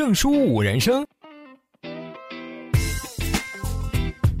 证书五人生。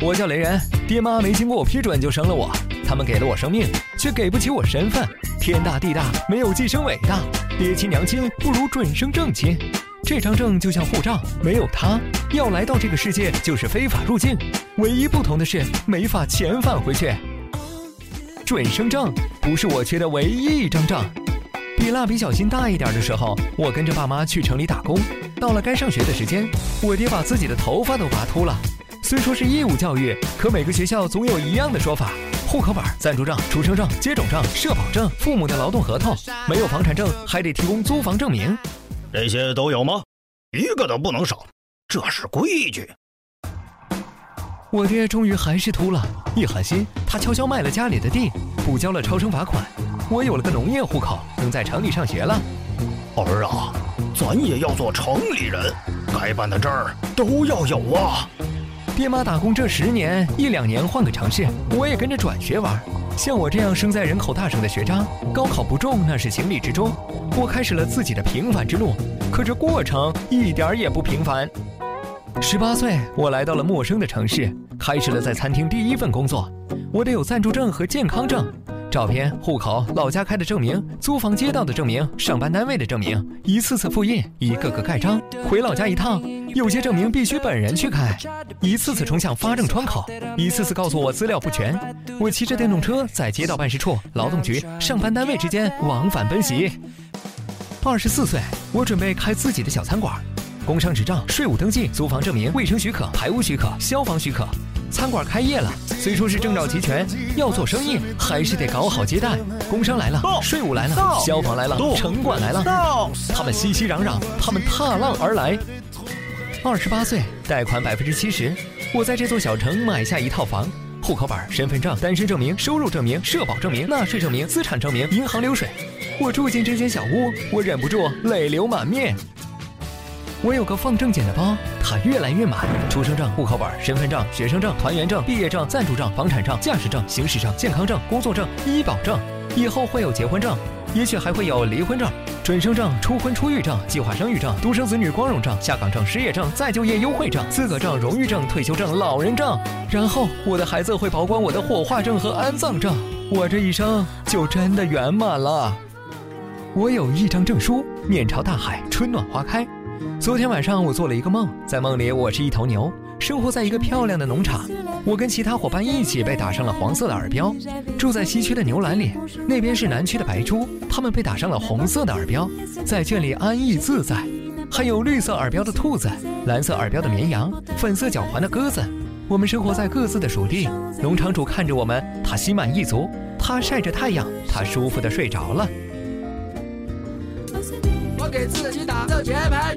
我叫雷人，爹妈没经过我批准就生了我，他们给了我生命，却给不起我身份。天大地大，没有计生伟大，爹亲娘亲不如准生正亲。这张证就像护照，没有它，要来到这个世界就是非法入境。唯一不同的是，没法遣返回去。准生证不是我缺的唯一一张证。比蜡笔小新大一点的时候，我跟着爸妈去城里打工。到了该上学的时间，我爹把自己的头发都拔秃了。虽说是义务教育，可每个学校总有一样的说法：户口本、暂住证、出生证、接种证、社保证、父母的劳动合同，没有房产证还得提供租房证明。这些都有吗？一个都不能少，这是规矩。我爹终于还是秃了，一狠心，他悄悄卖了家里的地，补交了超生罚款。我有了个农业户口，能在城里上学了。儿啊，咱也要做城里人，该办的证儿都要有啊。爹妈打工这十年，一两年换个城市，我也跟着转学玩。像我这样生在人口大省的学渣，高考不中那是情理之中。我开始了自己的平凡之路，可这过程一点儿也不平凡。十八岁，我来到了陌生的城市，开始了在餐厅第一份工作。我得有暂住证和健康证。照片、户口、老家开的证明、租房街道的证明、上班单位的证明，一次次复印，一个个盖章。回老家一趟，有些证明必须本人去开，一次次冲向发证窗口，一次次告诉我资料不全。我骑着电动车在街道办事处、劳动局、上班单位之间往返奔袭。二十四岁，我准备开自己的小餐馆，工商执照、税务登记、租房证明、卫生许可、排污许可、消防许可。餐馆开业了，虽说是证照齐全，要做生意还是得搞好接待。工商来了，税务来了，消防来了，城管来了，他们熙熙攘攘，他们踏浪而来。二十八岁，贷款百分之七十，我在这座小城买下一套房，户口本、身份证、单身证明、收入证明、社保证明、纳税证明、资产证明、银行流水。我住进这间小屋，我忍不住泪流满面。我有个放证件的包，它越来越满。出生证、户口本、身份证、学生证、团员证、毕业证、暂住证、房产证、驾驶证、行驶证、健康证、工作证、医保证，以后会有结婚证，也许还会有离婚证、准生证、初婚初育证、计划生育证、独生子女光荣证、下岗证、失业证、再就业优惠证、资格证、荣誉证、退休证、老人证。然后我的孩子会保管我的火化证和安葬证，我这一生就真的圆满了。我有一张证书，面朝大海，春暖花开。昨天晚上我做了一个梦，在梦里我是一头牛，生活在一个漂亮的农场。我跟其他伙伴一起被打上了黄色的耳标，住在西区的牛栏里。那边是南区的白猪，他们被打上了红色的耳标，在圈里安逸自在。还有绿色耳标的兔子，蓝色耳标的绵羊，粉色脚环的鸽子。我们生活在各自的属地。农场主看着我们，他心满意足，他晒着太阳，他舒服的睡着了。我给自己打的节拍。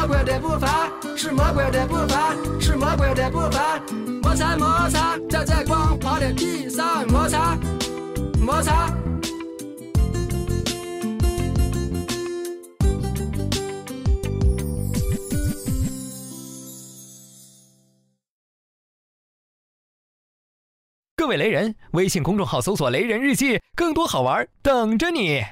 魔鬼的步伐，是魔鬼的步伐，是魔鬼的步伐。摩擦摩擦，在这光滑的地上摩擦摩擦。各位雷人，微信公众号搜索“雷人日记”，更多好玩等着你。